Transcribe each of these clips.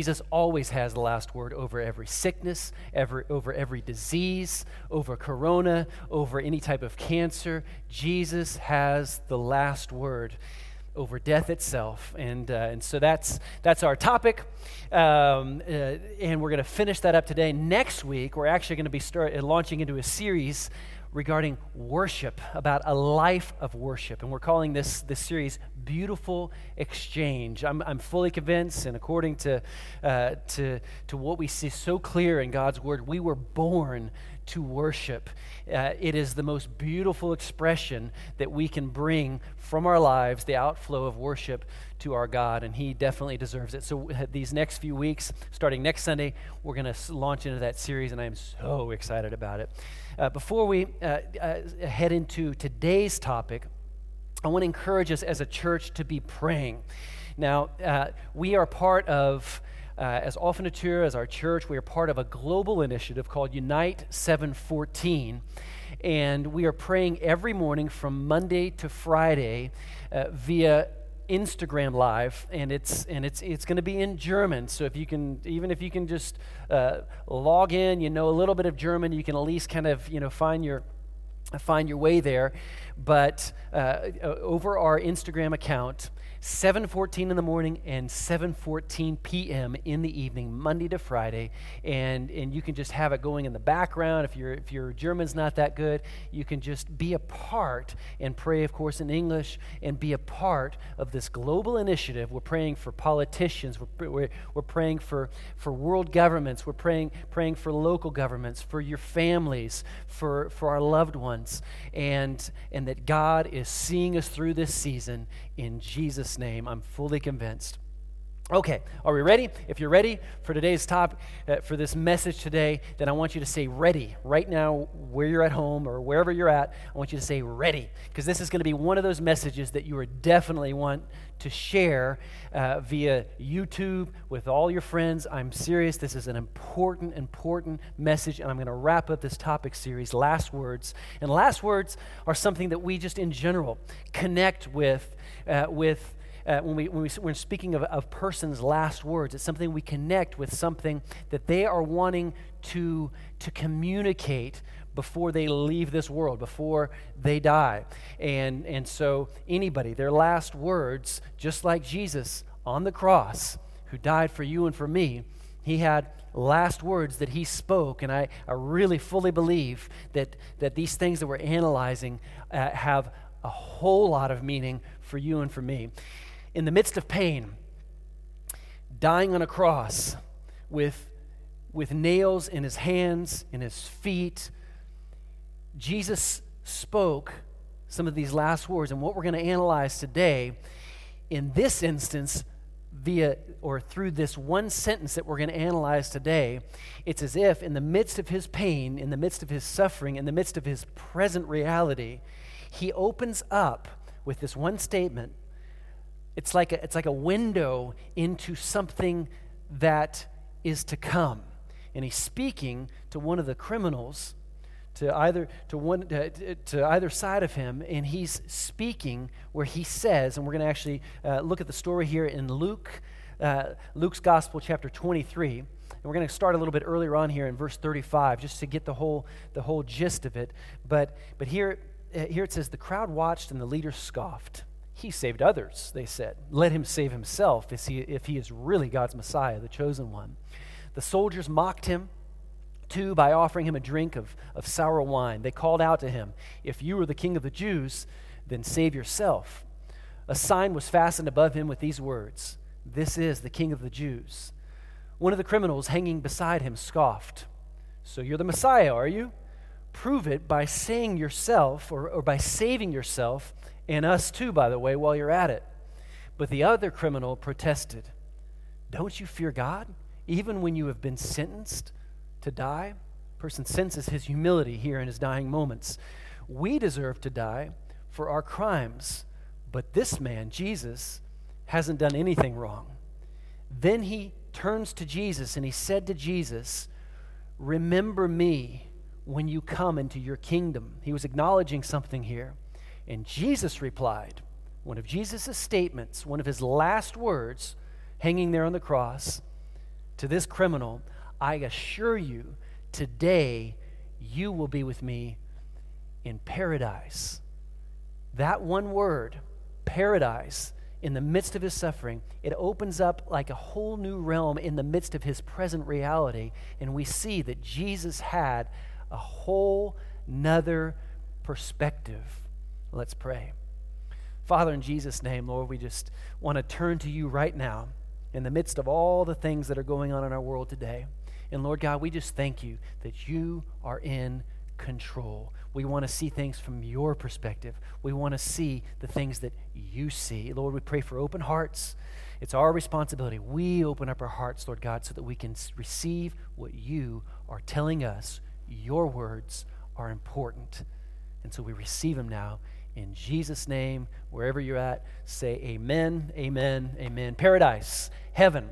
Jesus always has the last word over every sickness, every, over every disease, over corona, over any type of cancer. Jesus has the last word over death itself. And, uh, and so that's, that's our topic. Um, uh, and we're going to finish that up today. Next week, we're actually going to be start, uh, launching into a series regarding worship, about a life of worship. And we're calling this, this series Beautiful Exchange. I'm, I'm fully convinced, and according to, uh, to, to what we see so clear in God's Word, we were born to worship. Uh, it is the most beautiful expression that we can bring from our lives, the outflow of worship to our God, and He definitely deserves it. So, uh, these next few weeks, starting next Sunday, we're going to launch into that series, and I am so excited about it. Uh, before we uh, uh, head into today's topic, I want to encourage us as a church to be praying. Now, uh, we are part of, uh, as Offenatur, as our church, we are part of a global initiative called Unite 714. And we are praying every morning from Monday to Friday uh, via Instagram live, and it's and it's it's going to be in German. So if you can, even if you can just uh, log in, you know a little bit of German, you can at least kind of you know find your find your way there. But uh, over our Instagram account, 7:14 in the morning and 7:14 p.m. in the evening, Monday to Friday, and and you can just have it going in the background. If your if your German's not that good, you can just be a part and pray, of course, in English, and be a part of this global initiative. We're praying for politicians. We're we're, we're praying for for world governments. We're praying praying for local governments, for your families, for for our loved ones, and and that God is seeing us through this season in Jesus' name. I'm fully convinced. Okay, are we ready? If you're ready for today's topic, uh, for this message today, then I want you to say ready right now, where you're at home or wherever you're at. I want you to say ready, because this is going to be one of those messages that you are definitely want to share uh, via YouTube with all your friends. I'm serious. This is an important, important message, and I'm going to wrap up this topic series, Last Words. And last words are something that we just in general connect with, uh, with uh, when, we, when, we, we're speaking of a person's last words, it's something we connect with something that they are wanting to, to communicate before they leave this world, before they die. And, and so, anybody, their last words, just like Jesus on the cross, who died for you and for me, he had last words that he spoke. And I, I really fully believe that, that these things that we're analyzing uh, have a whole lot of meaning for you and for me in the midst of pain, dying on a cross with, with nails in his hands, in his feet, Jesus spoke some of these last words. And what we're going to analyze today, in this instance, via or through this one sentence that we're going to analyze today, it's as if in the midst of his pain, in the midst of his suffering, in the midst of his present reality, he opens up with this one statement it's like a, it's like a window into something that is to come. And he's speaking to one of the criminals, to either, to, one, to, to either side of him, and he's speaking where he says, and we're going to actually uh, look at the story here in Luke, uh, Luke's Gospel, chapter 23. And we're going to start a little bit earlier on here in verse 35, just to get the whole, the whole gist of it. But, but here, Uh, here it says, The crowd watched and the leaders scoffed. He saved others, they said. Let him save himself if he, if he is really God's Messiah, the chosen one. The soldiers mocked him, too, by offering him a drink of, of sour wine. They called out to him, If you are the king of the Jews, then save yourself. A sign was fastened above him with these words This is the king of the Jews. One of the criminals hanging beside him scoffed, So you're the Messiah, are you? Prove it by saying yourself or, or by saving yourself and us too, by the way, while you're at it. But the other criminal protested, Don't you fear God, even when you have been sentenced to die? Person senses his humility here in his dying moments. We deserve to die for our crimes, but this man, Jesus, hasn't done anything wrong. Then he turns to Jesus and he said to Jesus, Remember me when you come into your kingdom. He was acknowledging something here. And Jesus replied, one of Jesus' statements, one of his last words hanging there on the cross to this criminal, I assure you, today you will be with me in paradise. That one word, paradise, in the midst of his suffering, it opens up like a whole new realm in the midst of his present reality. And we see that Jesus had a whole nother perspective. Let's pray. Father, in Jesus' name, Lord, we just want to turn to you right now in the midst of all the things that are going on in our world today. And Lord God, we just thank you that you are in control. We want to see things from your perspective. We want to see the things that you see. Lord, we pray for open hearts. It's our responsibility. We open up our hearts, Lord God, so that we can receive what you are telling us. Your words are important. And so we receive them now. In Jesus' name, wherever you're at, say amen, amen, amen. Paradise, heaven.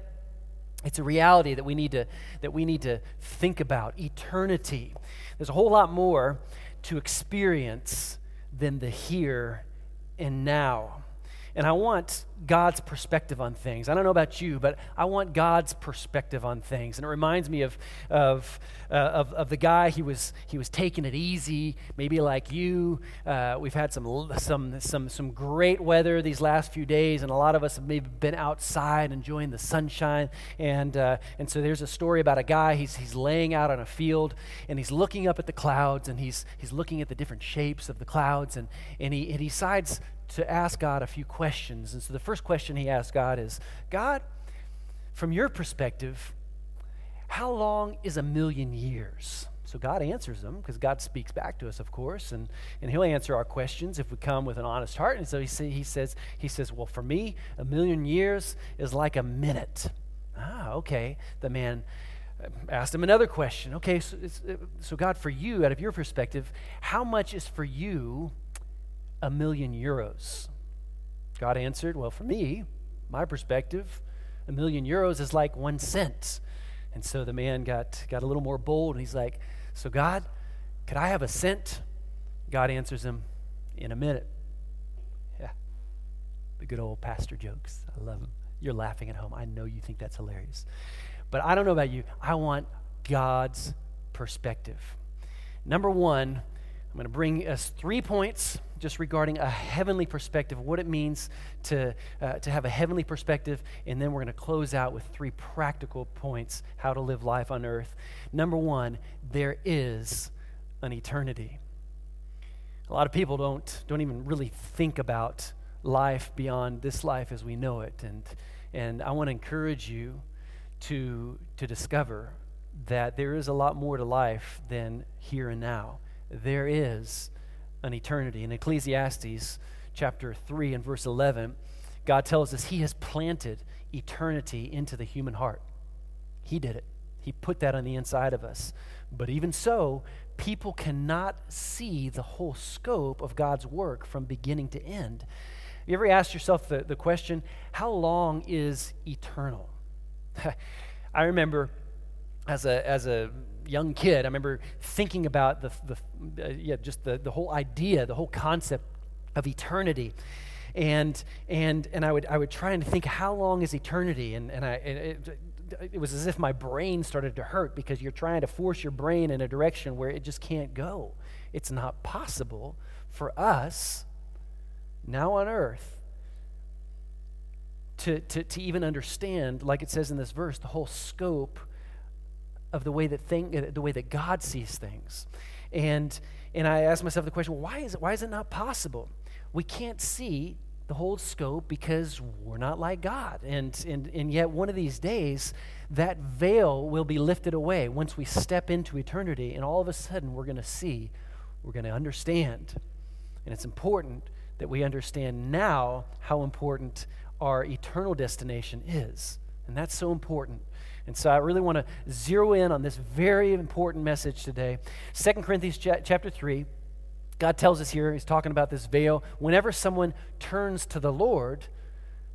It's a reality that we need to, that we need to think about. Eternity. There's a whole lot more to experience than the here and now. And I want God's perspective on things. I don't know about you, but I want God's perspective on things. And it reminds me of, of, uh, of, of, the guy, he was, he was taking it easy, maybe like you. Uh, we've had some, some, some, some great weather these last few days, and a lot of us have maybe been outside enjoying the sunshine. And, uh, and so there's a story about a guy, he's, he's laying out on a field, and he's looking up at the clouds, and he's, he's looking at the different shapes of the clouds, and, and, he, and he decides to ask God a few questions. And so the first question he asks God is God, from your perspective, how long is a million years? So God answers them because God speaks back to us, of course, and, and He'll answer our questions if we come with an honest heart. And so he, say, he says, he says, well, for me, a million years is like a minute. Ah, okay. The man asked him another question. Okay, so, so God, for you, out of your perspective, how much is for you a million euros? God answered, Well, for me, my perspective, a million euros is like one cent. And so the man got, got a little more bold and he's like, So, God, could I have a cent? God answers him, In a minute. Yeah. The good old pastor jokes. I love them. You're laughing at home. I know you think that's hilarious. But I don't know about you. I want God's perspective. Number one, I'm going to bring us three points just regarding a heavenly perspective, what it means to, uh, to have a heavenly perspective, and then we're going to close out with three practical points how to live life on earth. Number one, there is an eternity. A lot of people don't, don't even really think about life beyond this life as we know it. And, and I want to encourage you to, to discover that there is a lot more to life than here and now. There is an eternity. In Ecclesiastes chapter 3 and verse 11, God tells us He has planted eternity into the human heart. He did it, He put that on the inside of us. But even so, people cannot see the whole scope of God's work from beginning to end. You ever asked yourself the, the question, how long is eternal? I remember as a, as a young kid, I remember thinking about the, the uh, yeah, just the, the whole idea, the whole concept of eternity. And, and, and I, would, I would try and think, how long is eternity? And, and, I, it, it was as if my brain started to hurt because you're trying to force your brain in a direction where it just can't go. It's not possible for us now on earth to, to, to even understand, like it says in this verse, the whole scope of the way that thing, uh, the way that God sees things. And and I asked myself the question, why is it why is it not possible? We can't see the whole scope because we're not like God. And, and, and yet, one of these days, that veil will be lifted away once we step into eternity, and all of a sudden, we're going to see, we're going to understand. And it's important that we understand now how important our eternal destination is. And that's so important. And so I really want to zero in on this very important message today. 2 Corinthians chapter 3, God tells us here, he's talking about this veil. Whenever someone turns to the Lord,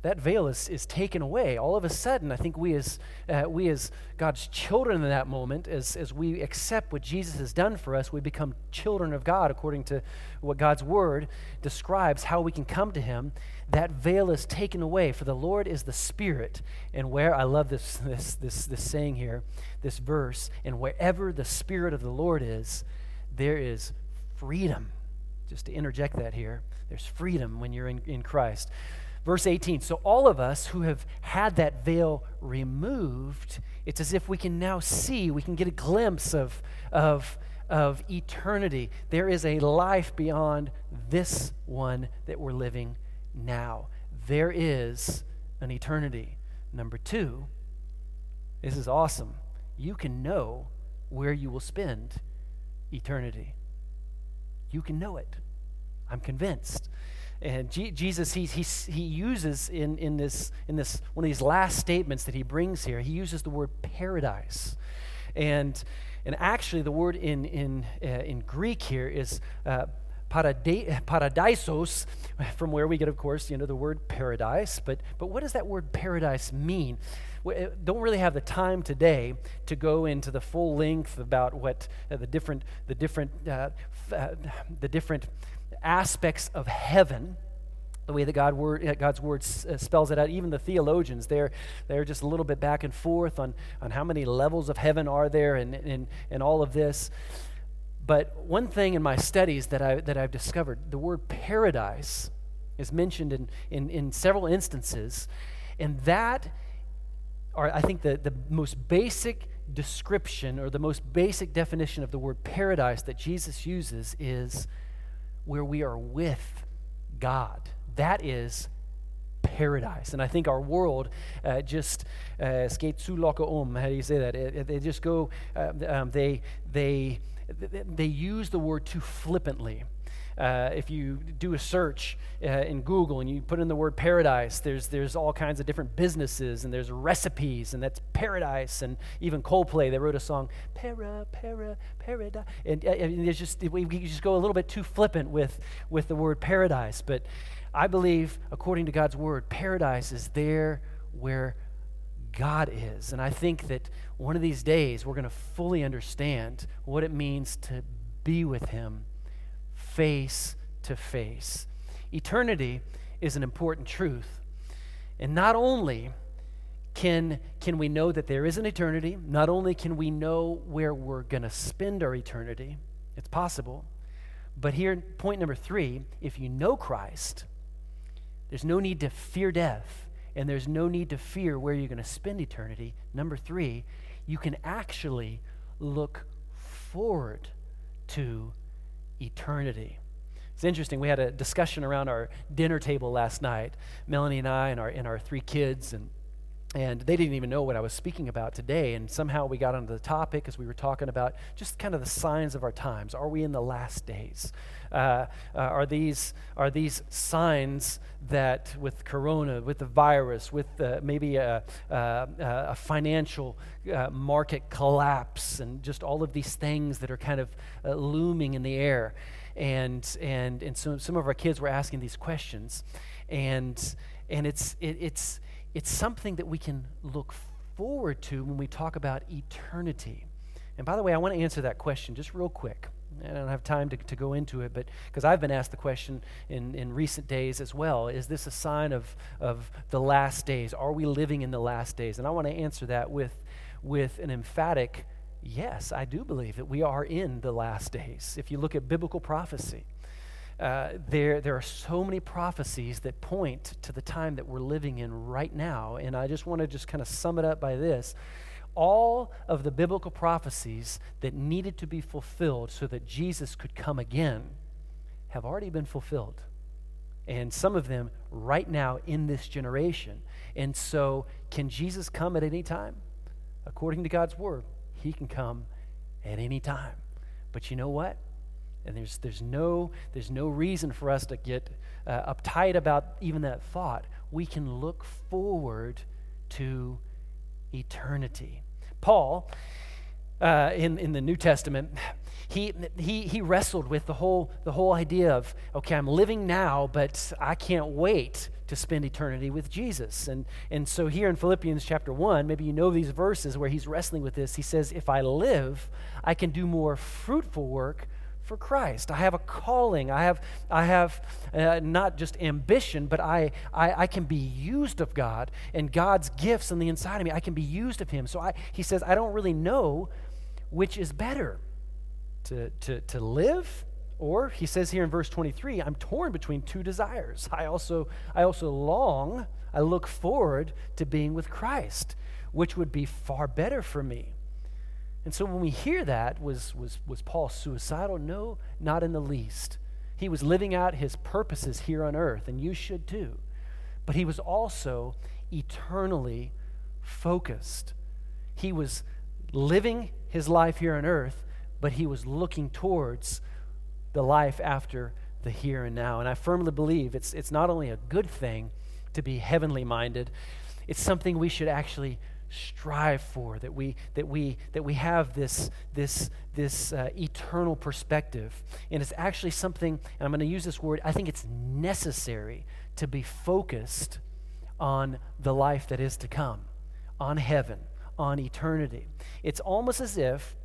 that veil is, is taken away. All of a sudden, I think we as, uh, we as God's children in that moment, as, as we accept what Jesus has done for us, we become children of God according to what God's word describes how we can come to Him. That veil is taken away, for the Lord is the Spirit. And where, I love this, this, this, this saying here, this verse, and wherever the Spirit of the Lord is, there is freedom. Just to interject that here, there's freedom when you're in, in Christ. Verse 18 So, all of us who have had that veil removed, it's as if we can now see, we can get a glimpse of, of, of eternity. There is a life beyond this one that we're living now. There is an eternity. Number two, this is awesome. You can know where you will spend eternity. You can know it. I'm convinced. And G- Jesus, he, he, he uses in, in, this, in this one of these last statements that he brings here, he uses the word paradise. And, and actually, the word in, in, uh, in Greek here is uh, paradisos, from where we get, of course, you know, the word paradise. But, but what does that word paradise mean? We uh, don't really have the time today to go into the full length about what uh, the different, the different, uh, uh, the different aspects of heaven the way that God word, uh, God's word uh, spells it out. Even the theologians, they're, they're just a little bit back and forth on, on how many levels of heaven are there and, and, and all of this. But one thing in my studies that, I, that I've discovered, the word paradise is mentioned in, in, in several instances, and that are, I think, the, the most basic description or the most basic definition of the word paradise that Jesus uses is where we are with God. That is paradise. And I think our world uh, just uh, skate zu locker um. How do you say that? They just go. Uh, um, they they they use the word too flippantly. Uh, if you do a search uh, in Google and you put in the word paradise, there's, there's all kinds of different businesses and there's recipes, and that's paradise. And even Coldplay, they wrote a song, Para, Para, Paradise. And, uh, and it's just, we, we just go a little bit too flippant with, with the word paradise. But I believe, according to God's word, paradise is there where God is. And I think that one of these days we're going to fully understand what it means to be with Him face to face. Eternity is an important truth. And not only can, can we know that there is an eternity, not only can we know where we're going to spend our eternity, it's possible. But here, point number three if you know Christ, there's no need to fear death, and there's no need to fear where you're going to spend eternity. Number three, you can actually look forward to eternity. It's interesting. We had a discussion around our dinner table last night, Melanie and I, and our, and our three kids, and and they didn't even know what I was speaking about today. And somehow we got onto the topic as we were talking about just kind of the signs of our times. Are we in the last days? Uh, uh, are, these, are these signs that with corona, with the virus, with uh, maybe a, a, a financial uh, market collapse, and just all of these things that are kind of uh, looming in the air? And, and, and so some of our kids were asking these questions. And, and it's, it, it's, it's something that we can look forward to when we talk about eternity. And by the way, I want to answer that question just real quick. I don't have time to, to go into it, but because I've been asked the question in, in recent days as well is this a sign of, of the last days? Are we living in the last days? And I want to answer that with, with an emphatic yes, I do believe that we are in the last days. If you look at biblical prophecy, uh, there, there are so many prophecies that point to the time that we're living in right now. And I just want to just kind of sum it up by this. All of the biblical prophecies that needed to be fulfilled so that Jesus could come again have already been fulfilled. And some of them right now in this generation. And so, can Jesus come at any time? According to God's word, he can come at any time. But you know what? And there's, there's, no, there's no reason for us to get uh, uptight about even that thought. We can look forward to eternity. Paul, uh, in, in the New Testament, he, he, he wrestled with the whole, the whole idea of, okay, I'm living now, but I can't wait to spend eternity with Jesus. And, and so here in Philippians chapter 1, maybe you know these verses where he's wrestling with this. He says, If I live, I can do more fruitful work for Christ. I have a calling. I have, I have uh, not just ambition, but I, I, I, can be used of God and God's gifts on the inside of me. I can be used of Him. So I, he says, I don't really know which is better to, to, to live or he says here in verse 23, I'm torn between two desires. I also, I also long, I look forward to being with Christ, which would be far better for me. And so when we hear that, was, was, was Paul suicidal? No, not in the least. He was living out his purposes here on earth, and you should too. But he was also eternally focused. He was living his life here on earth, but he was looking towards the life after the here and now. And I firmly believe it's, it's not only a good thing to be heavenly minded, it's something we should actually strive for that we that we that we have this this this uh, eternal perspective. And it's actually something and i'm going to use this word i think it's necessary to be focused on the life that is to come on heaven on eternity. It's almost as if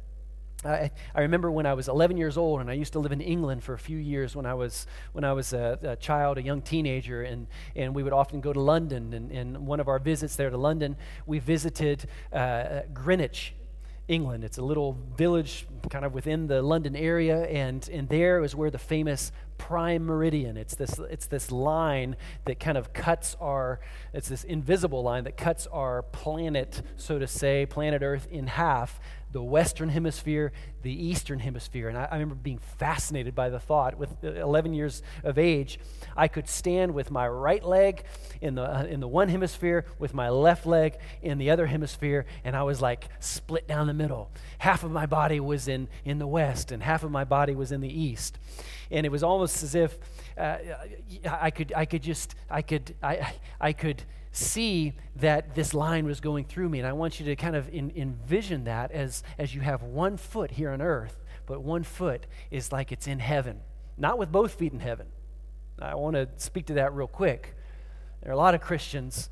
I, I, remember when I was 11 years old, and I used to live in England for a few years when I was when I was a, a child, a young teenager, and, and we would often go to London. And, and one of our visits there to London, we visited uh, Greenwich, England. It's a little village kind of within the London area, and, and there is where the famous prime meridian. It's this, it's this line that kind of cuts our, it's this invisible line that cuts our planet, so to say, planet Earth in half the Western Hemisphere, the Eastern Hemisphere. And I, I, remember being fascinated by the thought. With 11 years of age, I could stand with my right leg in the, uh, in the one hemisphere, with my left leg in the other hemisphere, and I was like split down the middle. Half of my body was in, in the West, and half of my body was in the East. And it was almost as if uh, I, could, I could just, I could, I, I could see that this line was going through me. And I want you to kind of in, envision that as, as you have one foot here on earth, but one foot is like it's in heaven, not with both feet in heaven. I want to speak to that real quick. There are a lot of Christians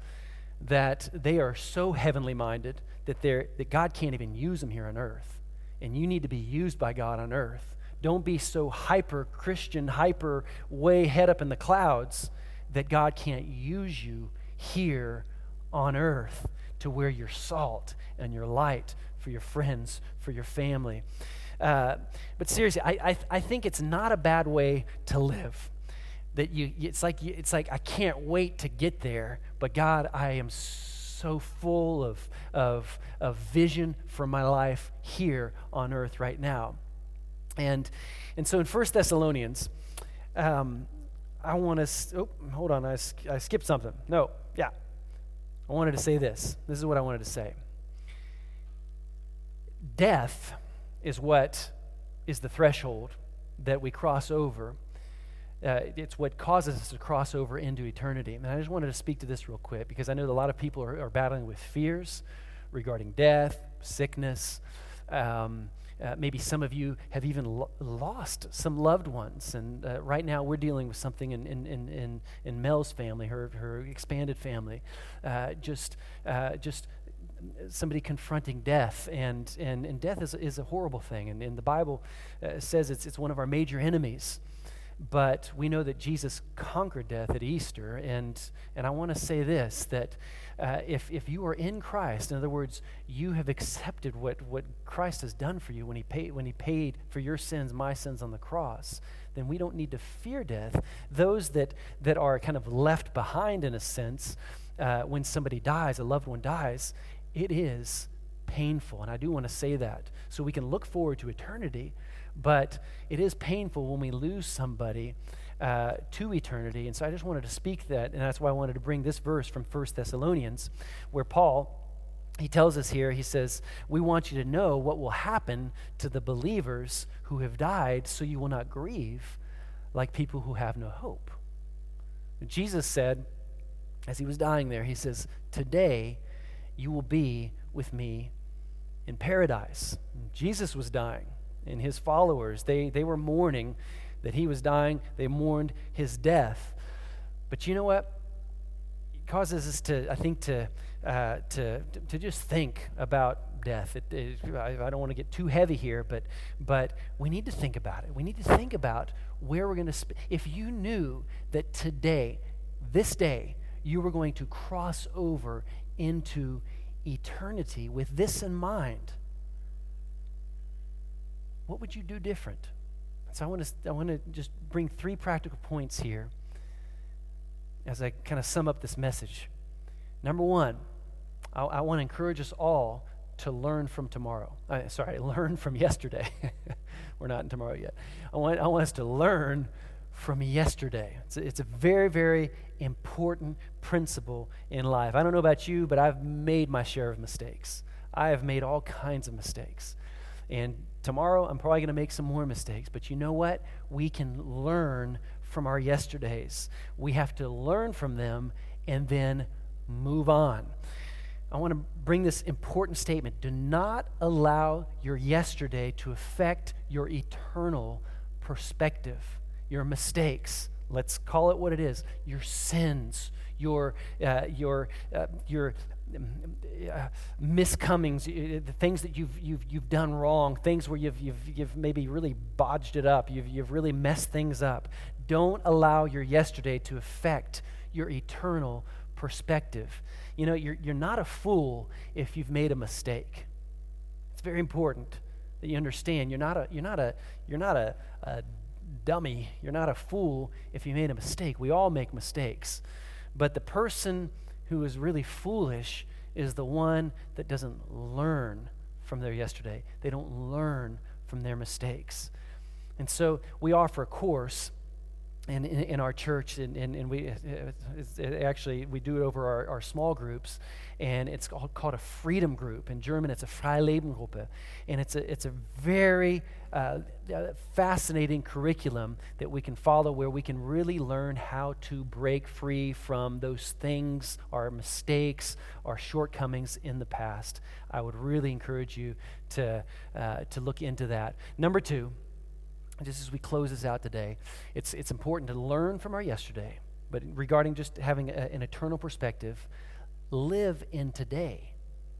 that they are so heavenly minded that, they're, that God can't even use them here on earth. And you need to be used by God on earth. Don't be so hyper Christian, hyper way head up in the clouds that God can't use you here on earth to where you're salt and your light for your friends, for your family. Uh, but seriously, I, I, I, think it's not a bad way to live. That you, it's like you, it's like I can't wait to get there. But God, I am so full of, of, of vision for my life here on earth right now. And, and so in First Thessalonians, um, I want to, oh, hold on, I, I skipped something. No, yeah. I wanted to say this. This is what I wanted to say. Death is what is the threshold that we cross over. Uh, it's what causes us to cross over into eternity. And I just wanted to speak to this real quick because I know that a lot of people are, are battling with fears regarding death, sickness, um, uh, maybe some of you have even lo- lost some loved ones. And uh, right now we're dealing with something in, in, in, in, in Mel's family, her, her expanded family. Uh, just, uh, just somebody confronting death. And, and, and death is, is a horrible thing. And, and the Bible uh, says it's, it's one of our major enemies. But we know that Jesus conquered death at Easter. And, and I want to say this that uh, if, if you are in Christ, in other words, you have accepted what, what Christ has done for you when he, paid, when he paid for your sins, my sins on the cross, then we don't need to fear death. Those that, that are kind of left behind, in a sense, uh, when somebody dies, a loved one dies, it is painful. And I do want to say that. So we can look forward to eternity, but it is painful when we lose somebody uh, to eternity. And so I just wanted to speak that, and that's why I wanted to bring this verse from First Thessalonians, where Paul he tells us here, he says, We want you to know what will happen to the believers who have died so you will not grieve like people who have no hope. Jesus said, as he was dying there, he says, Today you will be with me in paradise. Jesus was dying, and his followers, they, they were mourning that he was dying. They mourned his death. But you know what? It causes us to, I think, to, uh, to, to just think about death. It, it, I, I don't want to get too heavy here, but, but we need to think about it. We need to think about where we're going to spend. If you knew that today, this day, you were going to cross over into eternity with this in mind, what would you do different? So I want to, I want to just bring three practical points here as I kind of sum up this message. Number one, I, I want to encourage us all to learn from tomorrow. Uh, sorry, learn from yesterday. We're not in tomorrow yet. I want, I want us to learn from yesterday. It's a, it's a very, very important principle in life. I don't know about you, but I've made my share of mistakes. I have made all kinds of mistakes. And tomorrow, I'm probably going to make some more mistakes. But you know what? We can learn from our yesterdays. We have to learn from them and then move on. I want to bring this important statement. Do not allow your yesterday to affect your eternal perspective, your mistakes. Let's call it what it is your sins, your, uh, your, uh, your uh, miscomings, the things that you've, you've, you've done wrong, things where you've, you've, you've maybe really bodged it up, you've, you've really messed things up. Don't allow your yesterday to affect your eternal perspective. You know, you're, you're not a fool if you've made a mistake. It's very important that you understand you're not a, you're not a, you're not a, a dummy. You're not a fool if you made a mistake. We all make mistakes. But the person who is really foolish is the one that doesn't learn from their yesterday. They don't learn from their mistakes. And so we offer a course in, in, in, our church, and, and, and we it actually we do it over our, our small groups, and it's called, called a freedom group. In German, it's a Freilebengruppe, and it's a it's a very uh, fascinating curriculum that we can follow, where we can really learn how to break free from those things, our mistakes, our shortcomings in the past. I would really encourage you to uh, to look into that. Number two just as we close this out today, it's, it's important to learn from our yesterday, but regarding just having a, an eternal perspective, live in today.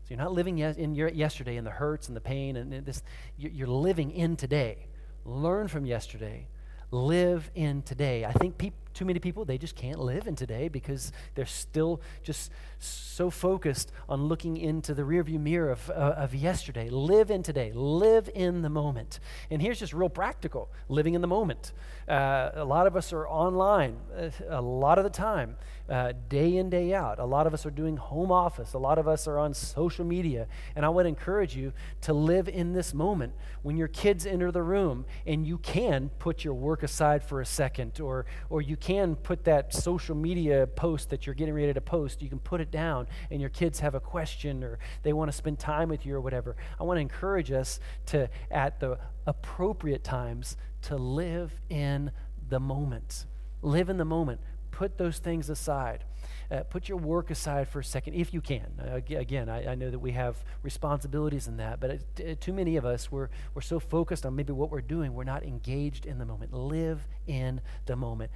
So you're not living in your yesterday in the hurts and the pain and this. You're living in today. Learn from yesterday. Live in today. I think people too many people, they just can't live in today because they're still just so focused on looking into the rearview mirror of, uh, of yesterday. Live in today. Live in the moment. And here's just real practical living in the moment. Uh, a lot of us are online uh, a lot of the time, uh, day in, day out. A lot of us are doing home office. A lot of us are on social media. And I would encourage you to live in this moment when your kids enter the room and you can put your work aside for a second or, or you can put that social media post that you're getting ready to post, you can put it down and your kids have a question or they want to spend time with you or whatever. I want to encourage us to, at the appropriate times, to live in the moment. Live in the moment. Put those things aside. Uh, put your work aside for a second if you can. Uh, again, I, I, know that we have responsibilities in that, but uh, too many of us, we're, we're so focused on maybe what we're doing, we're not engaged in the moment. Live in the moment.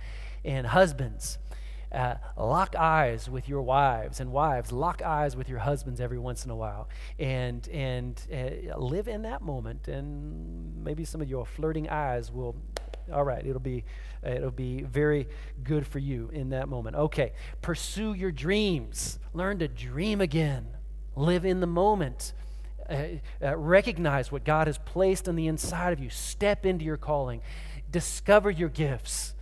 And husbands, uh, lock eyes with your wives, and wives, lock eyes with your husbands every once in a while, and and uh, live in that moment. And maybe some of your flirting eyes will, all right, it'll be it'll be very good for you in that moment. Okay, pursue your dreams. Learn to dream again. Live in the moment. Uh, uh, recognize what God has placed on the inside of you. Step into your calling. Discover your gifts.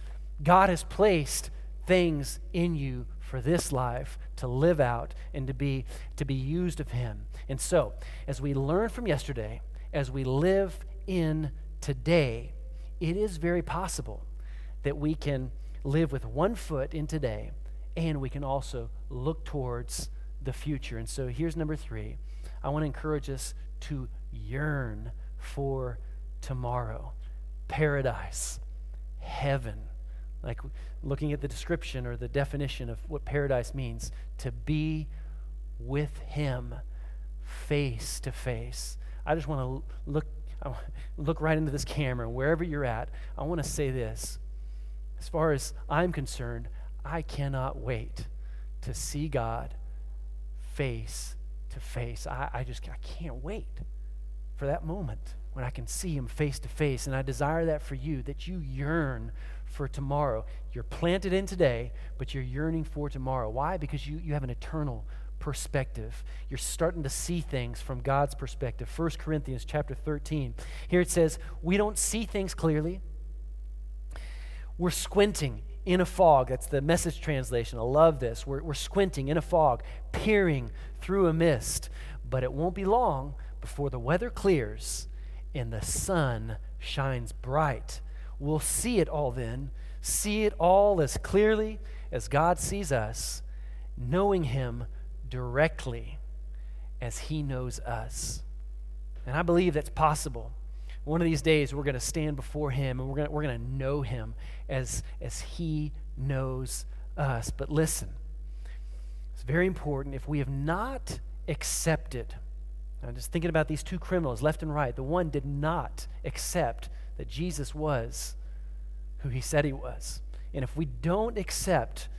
God has placed things in you for this life to live out and to be to be used of him. And so, as we learn from yesterday, as we live in today, it is very possible that we can live with one foot in today and we can also look towards the future. And so here's number 3. I want to encourage us to yearn for tomorrow. Paradise, heaven like looking at the description or the definition of what paradise means to be with him face to face i just want to look look right into this camera wherever you're at i want to say this as far as i'm concerned i cannot wait to see God face to face. I, I just I can't wait for that moment when I can see Him face to face. And I desire that for you, that you yearn for tomorrow. You're planted in today, but you're yearning for tomorrow. Why? Because you, you have an eternal perspective. You're starting to see things from God's perspective. 1 Corinthians chapter 13. Here it says, We don't see things clearly. We're squinting in a fog. That's the message translation. I love this. We're, we're squinting in a fog, peering through a mist. But it won't be long before the weather clears and the sun shines bright. We'll see it all then, see it all as clearly as God sees us, knowing Him directly as He knows us. And I believe that's possible. One of these days, we're going to stand before Him and we're going we're to know Him as, as He knows us. But listen, it's very important if we have not accepted, I'm just thinking about these two criminals, left and right. The one did not accept that Jesus was who He said He was. And if we don't accept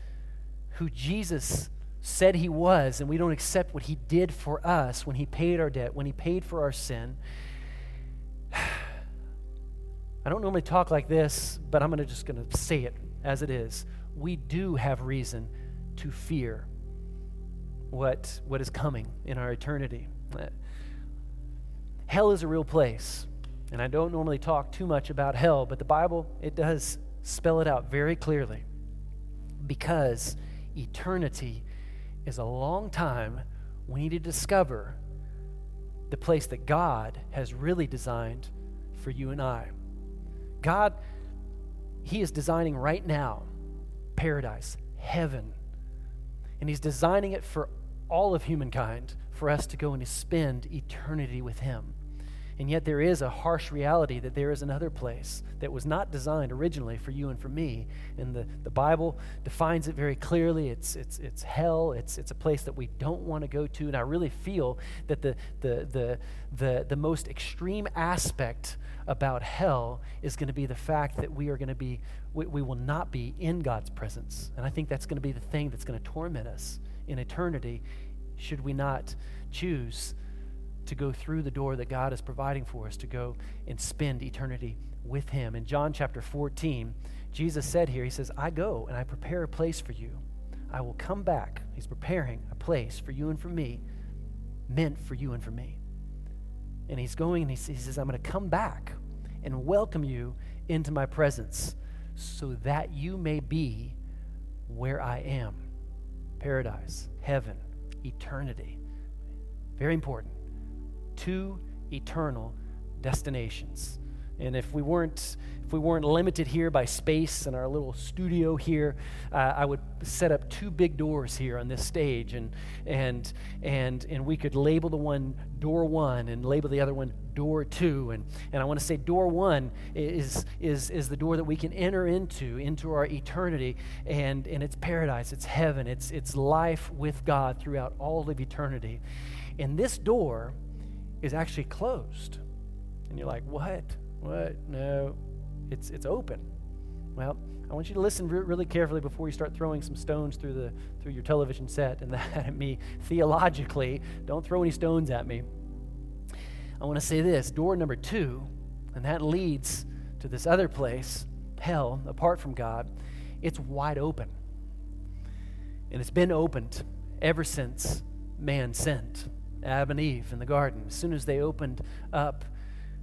who Jesus said he was, and we don't accept what he did for us when he paid our debt, when he paid for our sin. I don't normally talk like this, but I'm gonna just going to say it as it is. We do have reason to fear what, what is coming in our eternity. Hell is a real place, and I don't normally talk too much about hell, but the Bible, it does spell it out very clearly because eternity is a long time we need to discover the place that God has really designed for you and I. God, He is designing right now paradise, heaven. And He's designing it for all of humankind for us to go and to spend eternity with Him. And yet, there is a harsh reality that there is another place that was not designed originally for you and for me. And the, the Bible defines it very clearly. It's, it's, it's hell, it's, it's a place that we don't want to go to. And I really feel that the, the, the, the, the most extreme aspect about hell is going to be the fact that we are going to be, we, we will not be in God's presence. And I think that's going to be the thing that's going to torment us in eternity should we not choose to go through the door that God is providing for us to go and spend eternity with Him. In John chapter 14, Jesus said here, He says, I go and I prepare a place for you. I will come back. He's preparing a place for you and for me, meant for you and for me. And He's going and He says, I'm going to come back and welcome you into my presence so that you may be where I am paradise, heaven, eternity. Very important two eternal destinations. And if we weren't if we weren't limited here by space and our little studio here, uh, I would set up two big doors here on this stage, and and and and we could label the one door one and label the other one door two. And and I want to say door one is is is the door that we can enter into into our eternity, and and it's paradise, it's heaven, it's it's life with God throughout all of eternity. And this door is actually closed. And you're like, what? What? No, it's, it's open. Well, I want you to listen re- really carefully before you start throwing some stones through, the, through your television set and that at me theologically. Don't throw any stones at me. I want to say this door number two, and that leads to this other place, hell, apart from God, it's wide open. And it's been opened ever since man sinned. Adam and Eve in the garden. As soon as they opened up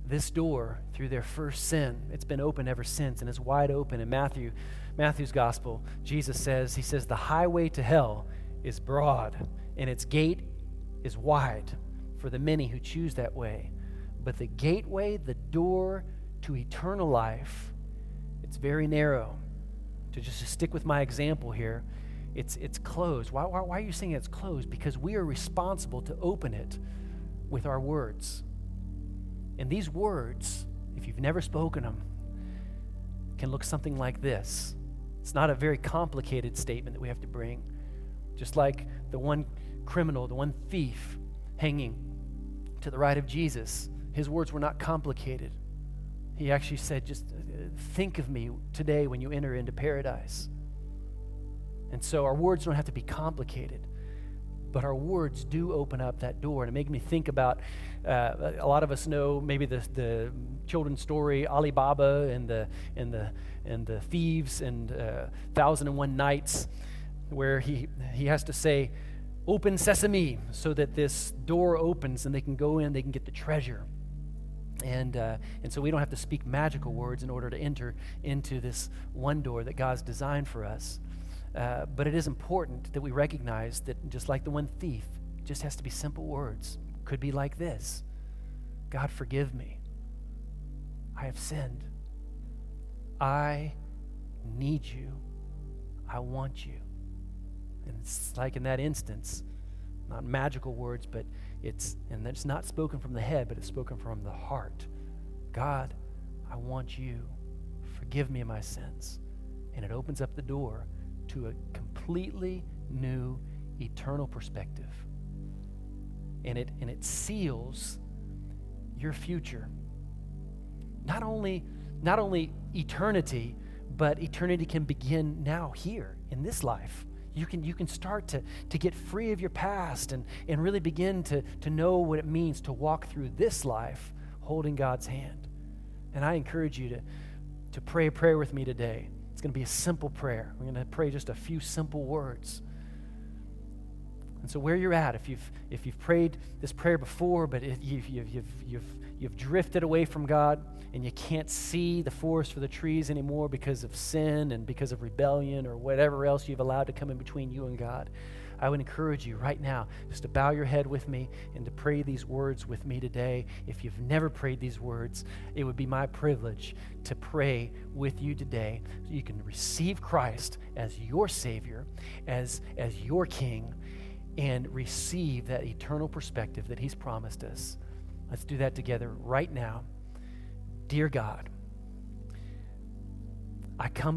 this door through their first sin, it's been open ever since, and it's wide open. In Matthew, Matthew's gospel, Jesus says, He says, the highway to hell is broad, and its gate is wide for the many who choose that way. But the gateway, the door to eternal life, it's very narrow. To just stick with my example here, it's, it's closed. Why, why, why are you saying it's closed? Because we are responsible to open it with our words. And these words, if you've never spoken them, can look something like this. It's not a very complicated statement that we have to bring. Just like the one criminal, the one thief hanging to the right of Jesus, his words were not complicated. He actually said, Just uh, think of me today when you enter into paradise. And so our words don't have to be complicated, but our words do open up that door. And it made me think about uh, a lot of us know maybe the, the children's story Ali Baba and the, and the, and the thieves and uh, Thousand and One Nights, where he, he has to say, Open sesame, so that this door opens and they can go in, they can get the treasure. And, uh, and so we don't have to speak magical words in order to enter into this one door that God's designed for us. Uh, but it is important that we recognize that just like the one thief, just has to be simple words. Could be like this God, forgive me. I have sinned. I need you. I want you. And it's like in that instance, not magical words, but it's, and it's not spoken from the head, but it's spoken from the heart. God, I want you. Forgive me my sins. And it opens up the door to a completely new eternal perspective. And it, and it seals your future. Not only, not only eternity, but eternity can begin now, here, in this life. You can, you can start to, to get free of your past and, and really begin to, to know what it means to walk through this life holding God's hand. And I encourage you to, to pray a prayer with me today. It's going to be a simple prayer. We're going to pray just a few simple words. And so, where you're at, if you've, if you've prayed this prayer before, but you've, you've, you've, you've, you've drifted away from God and you can't see the forest for the trees anymore because of sin and because of rebellion or whatever else you've allowed to come in between you and God, I would encourage you right now just to bow your head with me and to pray these words with me today. If you've never prayed these words, it would be my privilege to pray with you today so you can receive Christ as your Savior, as, as your King, and receive that eternal perspective that He's promised us. Let's do that together right now. Dear God, I come